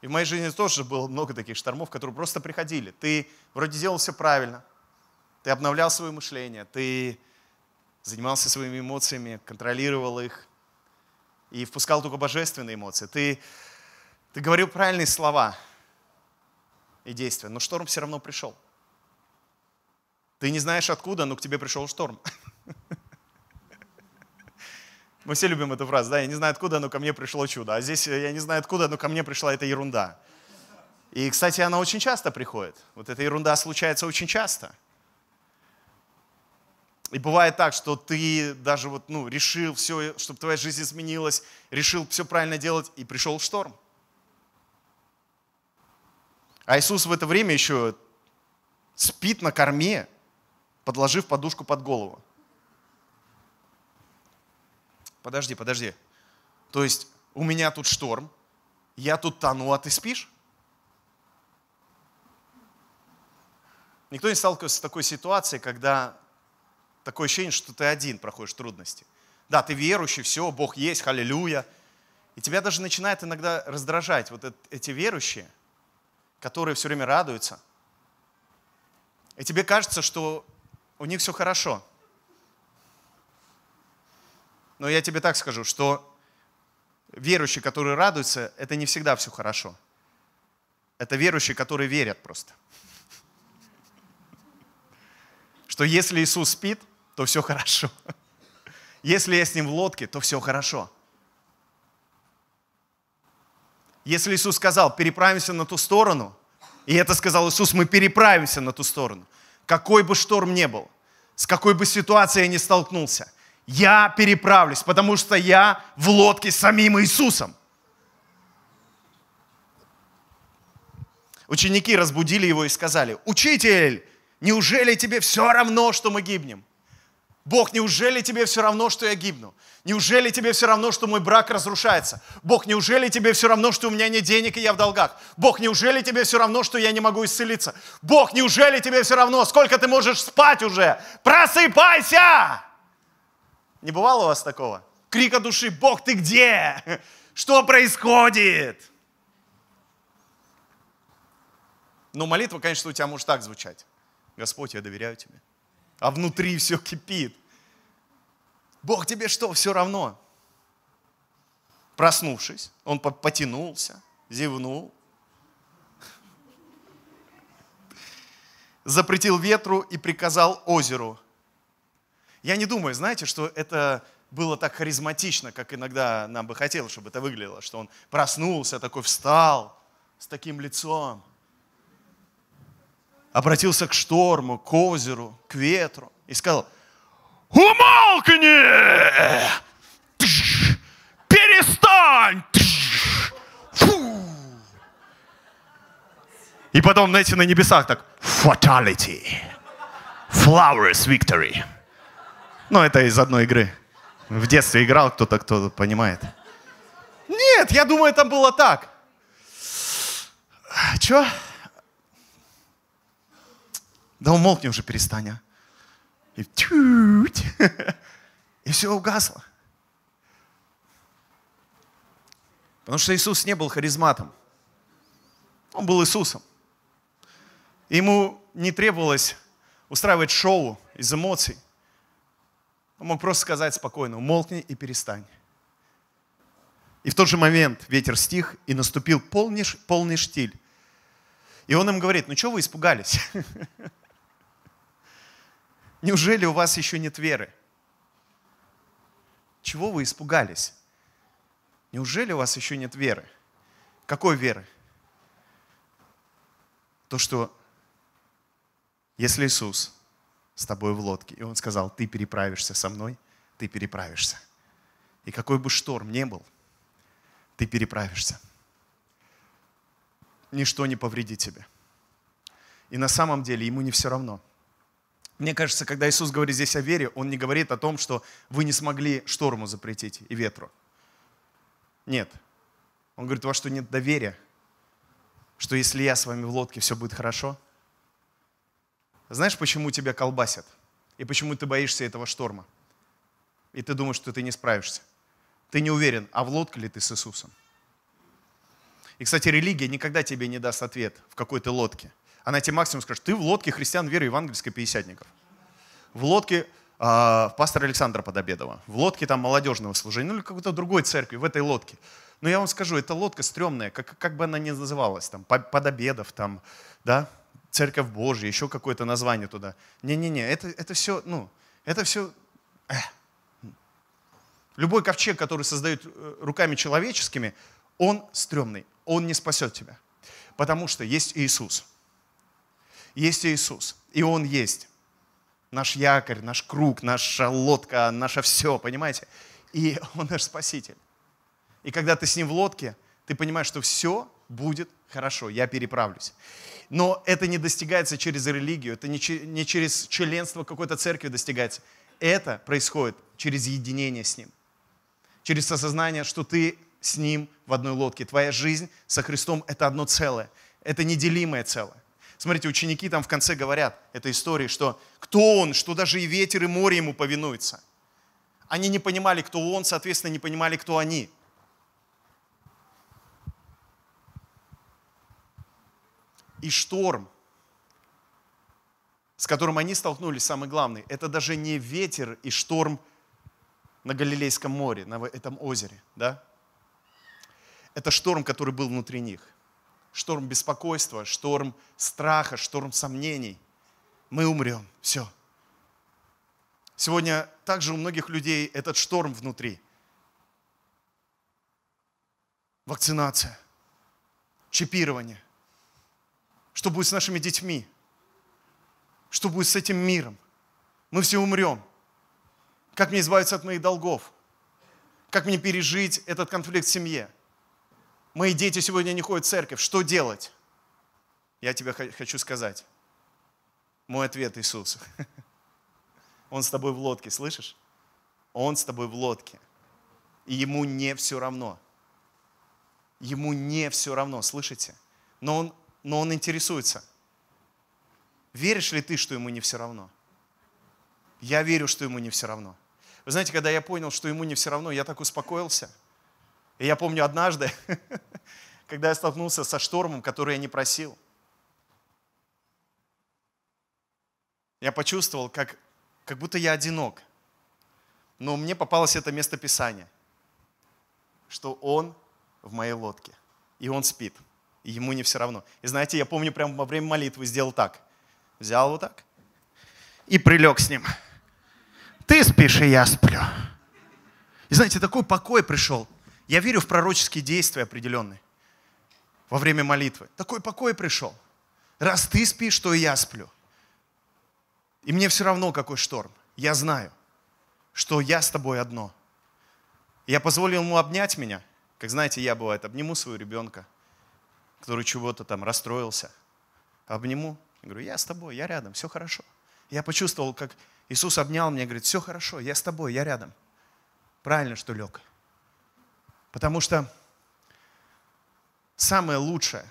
И в моей жизни тоже было много таких штормов, которые просто приходили. Ты вроде делал все правильно, ты обновлял свое мышление, ты занимался своими эмоциями, контролировал их и впускал только божественные эмоции. Ты, ты говорил правильные слова и действия, но шторм все равно пришел. Ты не знаешь откуда, но к тебе пришел шторм. Мы все любим эту фразу, да, я не знаю откуда, но ко мне пришло чудо. А здесь я не знаю откуда, но ко мне пришла эта ерунда. И, кстати, она очень часто приходит. Вот эта ерунда случается очень часто. И бывает так, что ты даже вот, ну, решил все, чтобы твоя жизнь изменилась, решил все правильно делать, и пришел шторм. А Иисус в это время еще спит на корме, подложив подушку под голову. Подожди, подожди. То есть у меня тут шторм, я тут тону, а ты спишь? Никто не сталкивался с такой ситуацией, когда такое ощущение, что ты один проходишь трудности. Да, ты верующий, все, Бог есть, халилюя. И тебя даже начинает иногда раздражать вот эти верующие, которые все время радуются. И тебе кажется, что у них все хорошо. Но я тебе так скажу, что верующие, которые радуются, это не всегда все хорошо. Это верующие, которые верят просто. Что если Иисус спит, то все хорошо. Если я с ним в лодке, то все хорошо. Если Иисус сказал, переправимся на ту сторону, и это сказал Иисус, мы переправимся на ту сторону, какой бы шторм ни был, с какой бы ситуацией я ни столкнулся, я переправлюсь, потому что я в лодке с самим Иисусом. Ученики разбудили его и сказали, учитель, неужели тебе все равно, что мы гибнем? Бог, неужели тебе все равно, что я гибну? Неужели тебе все равно, что мой брак разрушается? Бог, неужели тебе все равно, что у меня нет денег и я в долгах? Бог, неужели тебе все равно, что я не могу исцелиться? Бог, неужели тебе все равно, сколько ты можешь спать уже? Просыпайся! Не бывало у вас такого? Крика души, Бог, ты где? Что происходит? Но молитва, конечно, у тебя может так звучать. Господь, я доверяю тебе а внутри все кипит. Бог тебе что, все равно? Проснувшись, он потянулся, зевнул, запретил ветру и приказал озеру. Я не думаю, знаете, что это было так харизматично, как иногда нам бы хотелось, чтобы это выглядело, что он проснулся, такой встал с таким лицом, обратился к шторму, к озеру, к ветру и сказал, умолкни! Перестань! Фу! И потом, знаете, на небесах так, fatality, flowers victory. Ну, это из одной игры. В детстве играл кто-то, кто понимает. Нет, я думаю, там было так. Че? Да умолкни уже, перестань, а. И, тють, и все угасло. Потому что Иисус не был харизматом. Он был Иисусом. ему не требовалось устраивать шоу из эмоций. Он мог просто сказать спокойно, умолкни и перестань. И в тот же момент ветер стих, и наступил полный, полный штиль. И он им говорит, ну что вы испугались? Неужели у вас еще нет веры? Чего вы испугались? Неужели у вас еще нет веры? Какой веры? То, что если Иисус с тобой в лодке, и Он сказал, ты переправишься со мной, ты переправишься. И какой бы шторм ни был, ты переправишься. Ничто не повредит тебе. И на самом деле ему не все равно. Мне кажется, когда Иисус говорит здесь о вере, Он не говорит о том, что вы не смогли шторму запретить и ветру. Нет. Он говорит, у вас что, нет доверия? Что если я с вами в лодке, все будет хорошо? Знаешь, почему тебя колбасят? И почему ты боишься этого шторма? И ты думаешь, что ты не справишься? Ты не уверен, а в лодке ли ты с Иисусом? И, кстати, религия никогда тебе не даст ответ, в какой ты лодке. Она тебе максимум скажет, ты в лодке христиан веры евангельской пятидесятников. В лодке э, пастора Александра Подобедова. В лодке там молодежного служения, ну или какой-то другой церкви, в этой лодке. Но я вам скажу, эта лодка стрёмная, как, как бы она ни называлась, там, Подобедов, там, да, Церковь Божья, еще какое-то название туда. Не-не-не, это, это все, ну, это все... Эх. Любой ковчег, который создают э, руками человеческими, он стрёмный, он не спасет тебя. Потому что есть Иисус. Есть Иисус, и Он есть. Наш якорь, наш круг, наша лодка, наше все, понимаете? И Он наш Спаситель. И когда ты с Ним в лодке, ты понимаешь, что все будет хорошо, я переправлюсь. Но это не достигается через религию, это не через членство какой-то церкви достигается. Это происходит через единение с Ним. Через осознание, что ты с Ним в одной лодке. Твоя жизнь со Христом – это одно целое. Это неделимое целое. Смотрите, ученики там в конце говорят этой истории, что кто Он, что даже и ветер, и море Ему повинуются. Они не понимали, кто Он, соответственно, не понимали, кто они. и шторм, с которым они столкнулись, самый главный, это даже не ветер и шторм на Галилейском море, на этом озере, да? Это шторм, который был внутри них. Шторм беспокойства, шторм страха, шторм сомнений. Мы умрем, все. Сегодня также у многих людей этот шторм внутри. Вакцинация, чипирование – что будет с нашими детьми? Что будет с этим миром? Мы все умрем. Как мне избавиться от моих долгов? Как мне пережить этот конфликт в семье? Мои дети сегодня не ходят в церковь. Что делать? Я тебе хочу сказать. Мой ответ Иисус. Он с тобой в лодке, слышишь? Он с тобой в лодке. И ему не все равно. Ему не все равно, слышите? Но он но он интересуется. Веришь ли ты, что ему не все равно? Я верю, что ему не все равно. Вы знаете, когда я понял, что ему не все равно, я так успокоился. И я помню однажды, когда я столкнулся со штормом, который я не просил, я почувствовал, как, как будто я одинок. Но мне попалось это место Писания, что он в моей лодке, и он спит – и ему не все равно. И знаете, я помню, прямо во время молитвы сделал так. Взял вот так и прилег с ним. Ты спишь, и я сплю. И знаете, такой покой пришел. Я верю в пророческие действия определенные во время молитвы. Такой покой пришел. Раз ты спишь, то и я сплю. И мне все равно, какой шторм. Я знаю, что я с тобой одно. Я позволил ему обнять меня. Как знаете, я бывает, обниму своего ребенка, который чего-то там расстроился. обниму. Говорю, я с тобой, я рядом, все хорошо. Я почувствовал, как Иисус обнял меня, говорит, все хорошо, я с тобой, я рядом. Правильно, что лег. Потому что самое лучшее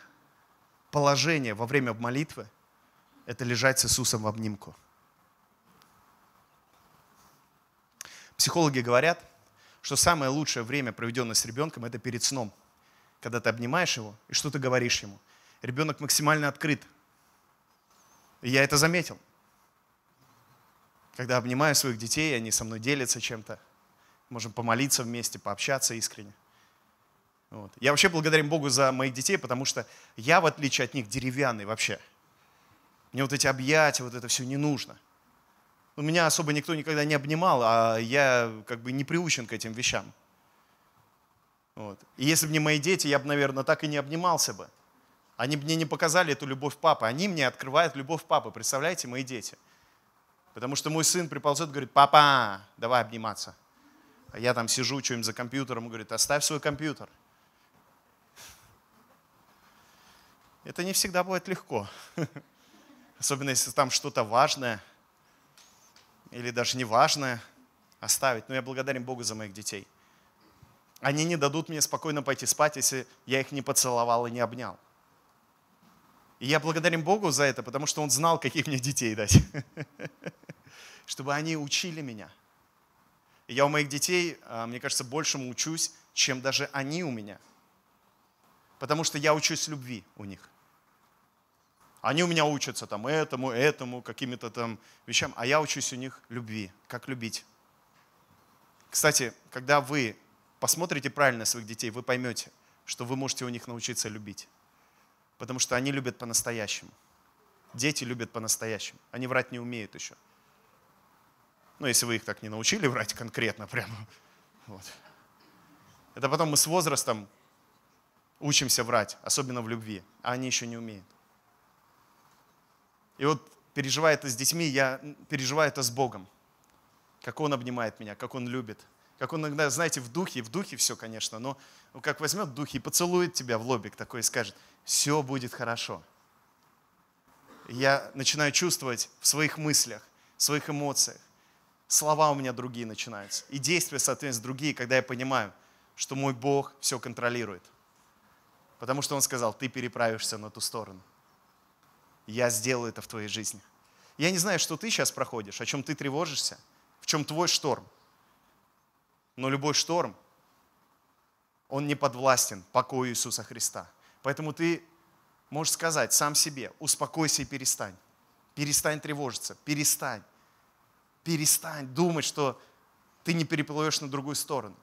положение во время молитвы – это лежать с Иисусом в обнимку. Психологи говорят, что самое лучшее время, проведенное с ребенком, это перед сном, когда ты обнимаешь его и что ты говоришь ему. Ребенок максимально открыт. И я это заметил. Когда обнимаю своих детей, они со мной делятся чем-то, можем помолиться вместе, пообщаться искренне. Вот. Я вообще благодарен Богу за моих детей, потому что я, в отличие от них, деревянный вообще. Мне вот эти объятия, вот это все не нужно – ну, меня особо никто никогда не обнимал, а я как бы не приучен к этим вещам. Вот. И если бы не мои дети, я бы, наверное, так и не обнимался бы. Они мне не показали эту любовь папы. Они мне открывают любовь папы. Представляете, мои дети. Потому что мой сын приползет и говорит, папа, давай обниматься. А я там сижу, что-нибудь за компьютером, и говорит, оставь свой компьютер. Это не всегда будет легко. Особенно если там что-то важное – или даже неважное оставить. Но я благодарен Богу за моих детей. Они не дадут мне спокойно пойти спать, если я их не поцеловал и не обнял. И я благодарен Богу за это, потому что Он знал, каких мне детей дать. Чтобы они учили меня. Я у моих детей, а, мне кажется, большему учусь, чем даже они у меня. Потому что я учусь любви у них. Они у меня учатся там этому, этому, какими-то там вещам, а я учусь у них любви, как любить. Кстати, когда вы посмотрите правильно своих детей, вы поймете, что вы можете у них научиться любить. Потому что они любят по-настоящему. Дети любят по-настоящему. Они врать не умеют еще. Ну, если вы их так не научили врать конкретно прямо. Вот. Это потом мы с возрастом учимся врать, особенно в любви, а они еще не умеют. И вот переживая это с детьми, я переживаю это с Богом. Как Он обнимает меня, как Он любит. Как Он иногда, знаете, в духе, в духе все, конечно, но как возьмет в и поцелует тебя в лобик такой и скажет, все будет хорошо. я начинаю чувствовать в своих мыслях, в своих эмоциях. Слова у меня другие начинаются. И действия, соответственно, другие, когда я понимаю, что мой Бог все контролирует. Потому что Он сказал, ты переправишься на ту сторону я сделаю это в твоей жизни. Я не знаю, что ты сейчас проходишь, о чем ты тревожишься, в чем твой шторм. Но любой шторм, он не подвластен покою Иисуса Христа. Поэтому ты можешь сказать сам себе, успокойся и перестань. Перестань тревожиться, перестань. Перестань думать, что ты не переплывешь на другую сторону.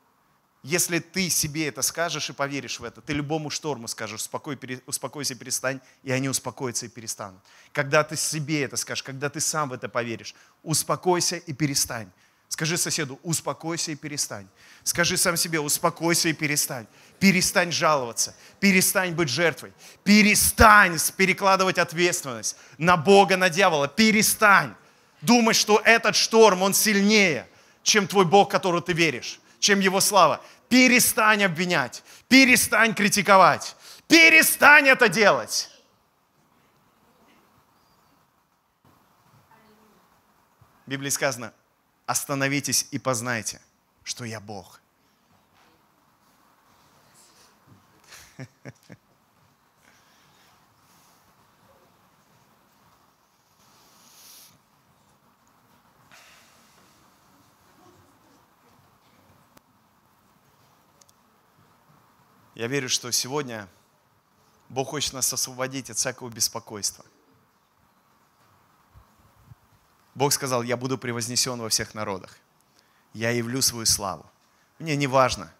Если ты себе это скажешь и поверишь в это, ты любому шторму скажешь, успокой, успокойся, перестань, и они успокоятся и перестанут. Когда ты себе это скажешь, когда ты сам в это поверишь, успокойся и перестань. Скажи соседу, успокойся и перестань. Скажи сам себе, успокойся и перестань. Перестань жаловаться, перестань быть жертвой, перестань перекладывать ответственность на Бога, на дьявола, перестань думать, что этот шторм, он сильнее, чем твой Бог, которого ты веришь, чем его слава. Перестань обвинять, перестань критиковать, перестань это делать. В Библии сказано, остановитесь и познайте, что я Бог. Я верю, что сегодня Бог хочет нас освободить от всякого беспокойства. Бог сказал, я буду превознесен во всех народах. Я явлю свою славу. Мне не важно.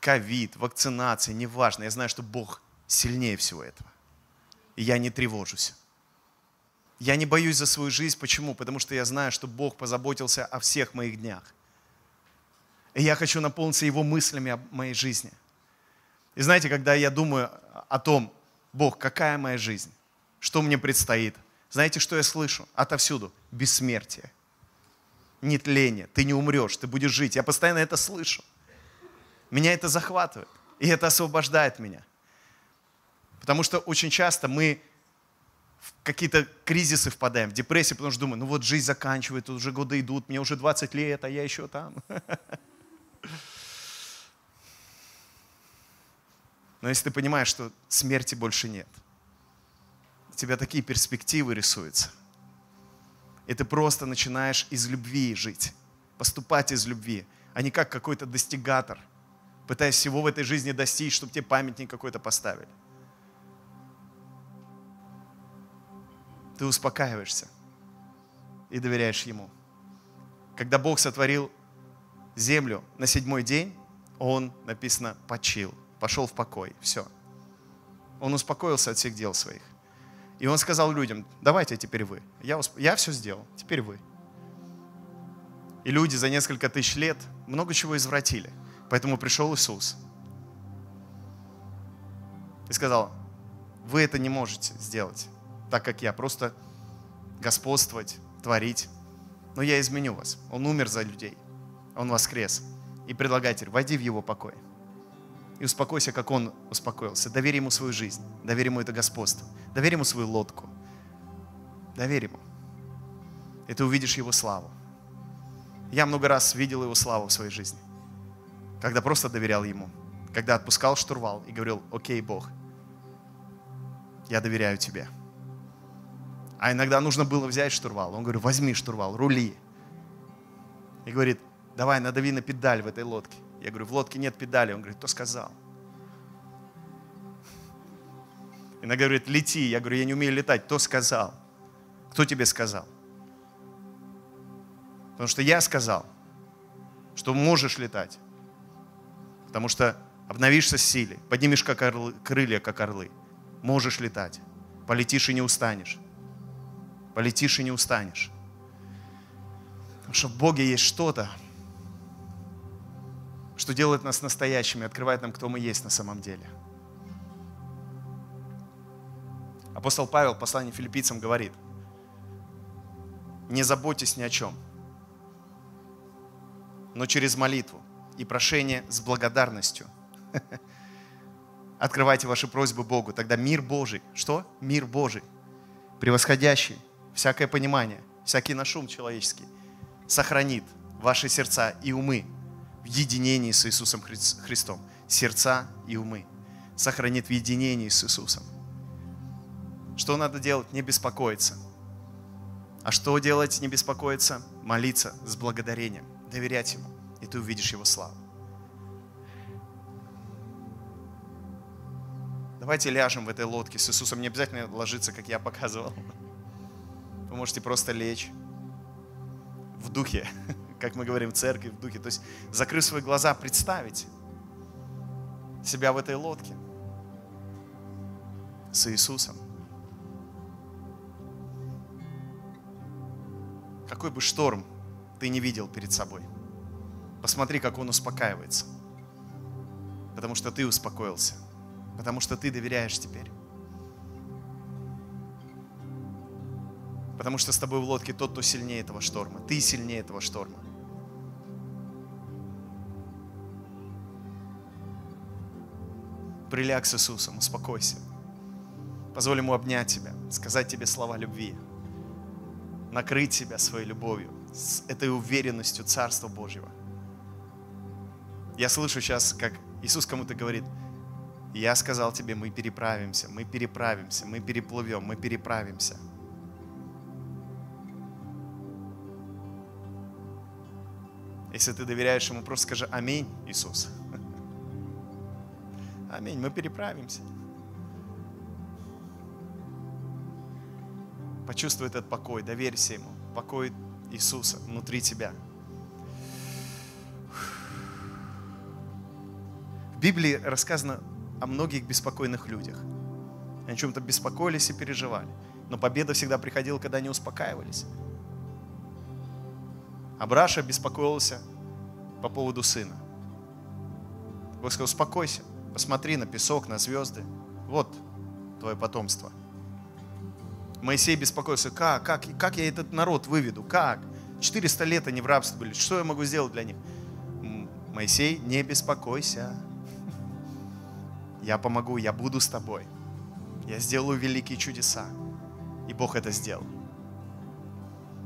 Ковид, вакцинация, не важно. Я знаю, что Бог сильнее всего этого. И я не тревожусь. Я не боюсь за свою жизнь. Почему? Потому что я знаю, что Бог позаботился о всех моих днях. И я хочу наполниться Его мыслями о моей жизни – и знаете, когда я думаю о том, Бог, какая моя жизнь, что мне предстоит, знаете, что я слышу отовсюду? Бессмертие, нетление, ты не умрешь, ты будешь жить. Я постоянно это слышу. Меня это захватывает, и это освобождает меня. Потому что очень часто мы в какие-то кризисы впадаем, в депрессию, потому что думаю, ну вот жизнь заканчивает, уже годы идут, мне уже 20 лет, а я еще там. Но если ты понимаешь, что смерти больше нет, у тебя такие перспективы рисуются, и ты просто начинаешь из любви жить, поступать из любви, а не как какой-то достигатор, пытаясь всего в этой жизни достичь, чтобы тебе памятник какой-то поставили. Ты успокаиваешься и доверяешь Ему. Когда Бог сотворил землю на седьмой день, Он, написано, почил – пошел в покой. Все. Он успокоился от всех дел своих. И он сказал людям, давайте теперь вы. Я, усп... я все сделал, теперь вы. И люди за несколько тысяч лет много чего извратили. Поэтому пришел Иисус. И сказал, вы это не можете сделать, так как я, просто господствовать, творить. Но я изменю вас. Он умер за людей. Он воскрес. И предлагает теперь, войди в его покой и успокойся, как Он успокоился. Доверь Ему свою жизнь, доверь Ему это господство, доверь Ему свою лодку, доверь Ему. И ты увидишь Его славу. Я много раз видел Его славу в своей жизни, когда просто доверял Ему, когда отпускал штурвал и говорил, окей, Бог, я доверяю Тебе. А иногда нужно было взять штурвал. Он говорит, возьми штурвал, рули. И говорит, давай, надави на педаль в этой лодке. Я говорю, в лодке нет педали. Он говорит, кто сказал? Иногда говорит, лети. Я говорю, я не умею летать. Кто сказал? Кто тебе сказал? Потому что я сказал, что можешь летать. Потому что обновишься с силой, поднимешь как орлы, крылья, как орлы. Можешь летать. Полетишь и не устанешь. Полетишь и не устанешь. Потому что в Боге есть что-то, что делает нас настоящими, открывает нам, кто мы есть на самом деле. Апостол Павел в послании филиппийцам говорит, не заботьтесь ни о чем, но через молитву и прошение с благодарностью открывайте ваши просьбы Богу. Тогда мир Божий, что? Мир Божий, превосходящий всякое понимание, всякий нашум человеческий, сохранит ваши сердца и умы в единении с Иисусом Христом. Сердца и умы. Сохранит в единении с Иисусом. Что надо делать? Не беспокоиться. А что делать, не беспокоиться? Молиться с благодарением, доверять Ему, и ты увидишь Его славу. Давайте ляжем в этой лодке с Иисусом. Не обязательно ложиться, как я показывал. Вы можете просто лечь в духе как мы говорим церкви, в духе. То есть, закрыв свои глаза, представить себя в этой лодке с Иисусом. Какой бы шторм ты не видел перед собой, посмотри, как он успокаивается. Потому что ты успокоился. Потому что ты доверяешь теперь. Потому что с тобой в лодке тот, кто сильнее этого шторма. Ты сильнее этого шторма. Приляг с Иисусом, успокойся. Позволь Ему обнять тебя, сказать тебе слова любви, накрыть себя своей любовью, с этой уверенностью Царства Божьего. Я слышу сейчас, как Иисус кому-то говорит, я сказал тебе, мы переправимся, мы переправимся, мы переплывем, мы переправимся. Если ты доверяешь Ему, просто скажи «Аминь, Иисус». Аминь. Мы переправимся. Почувствуй этот покой, доверься Ему. Покой Иисуса внутри тебя. В Библии рассказано о многих беспокойных людях. Они о чем-то беспокоились и переживали. Но победа всегда приходила, когда они успокаивались. Абраша беспокоился по поводу сына. Бог сказал, успокойся. Посмотри на песок, на звезды. Вот твое потомство. Моисей беспокоился, как, как, как я этот народ выведу, как? 400 лет они в рабстве были, что я могу сделать для них? Моисей, не беспокойся. Я помогу, я буду с тобой. Я сделаю великие чудеса. И Бог это сделал.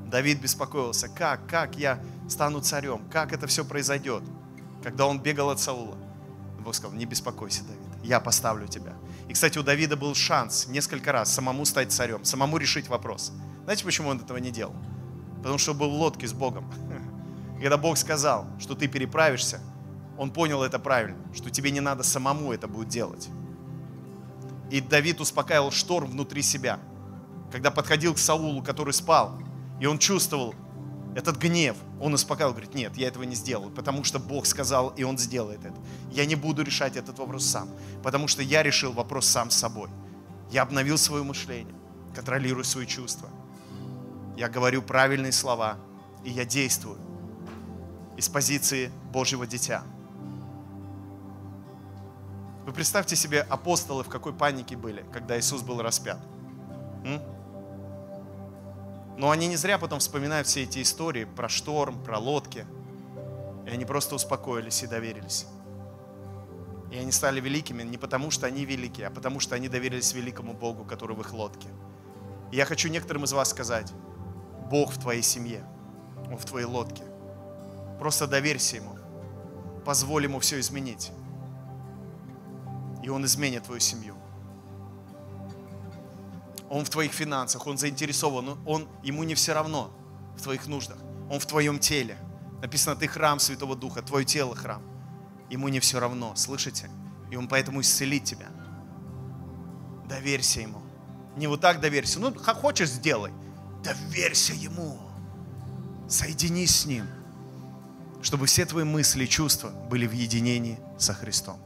Давид беспокоился, как, как я стану царем, как это все произойдет. Когда он бегал от Саула, Бог сказал, не беспокойся, Давид, я поставлю тебя. И, кстати, у Давида был шанс несколько раз самому стать царем, самому решить вопрос. Знаете, почему он этого не делал? Потому что был в лодке с Богом. Когда Бог сказал, что ты переправишься, он понял это правильно, что тебе не надо самому это будет делать. И Давид успокаивал шторм внутри себя. Когда подходил к Саулу, который спал, и он чувствовал этот гнев, он успокаивал, говорит, нет, я этого не сделаю, потому что Бог сказал, и Он сделает это. Я не буду решать этот вопрос сам, потому что я решил вопрос сам с собой. Я обновил свое мышление, контролирую свои чувства. Я говорю правильные слова, и я действую из позиции Божьего дитя. Вы представьте себе апостолы, в какой панике были, когда Иисус был распят. М? Но они не зря потом вспоминают все эти истории про шторм, про лодки. И они просто успокоились и доверились. И они стали великими не потому, что они велики, а потому, что они доверились великому Богу, который в их лодке. И я хочу некоторым из вас сказать, Бог в твоей семье, Он в твоей лодке. Просто доверься Ему. Позволь Ему все изменить. И Он изменит твою семью. Он в твоих финансах, Он заинтересован, он, ему не все равно в твоих нуждах. Он в твоем теле. Написано, ты храм Святого Духа, твое тело храм. Ему не все равно, слышите? И Он поэтому исцелит тебя. Доверься Ему. Не вот так доверься. Ну, как хочешь, сделай. Доверься Ему. Соединись с Ним. Чтобы все твои мысли и чувства были в единении со Христом.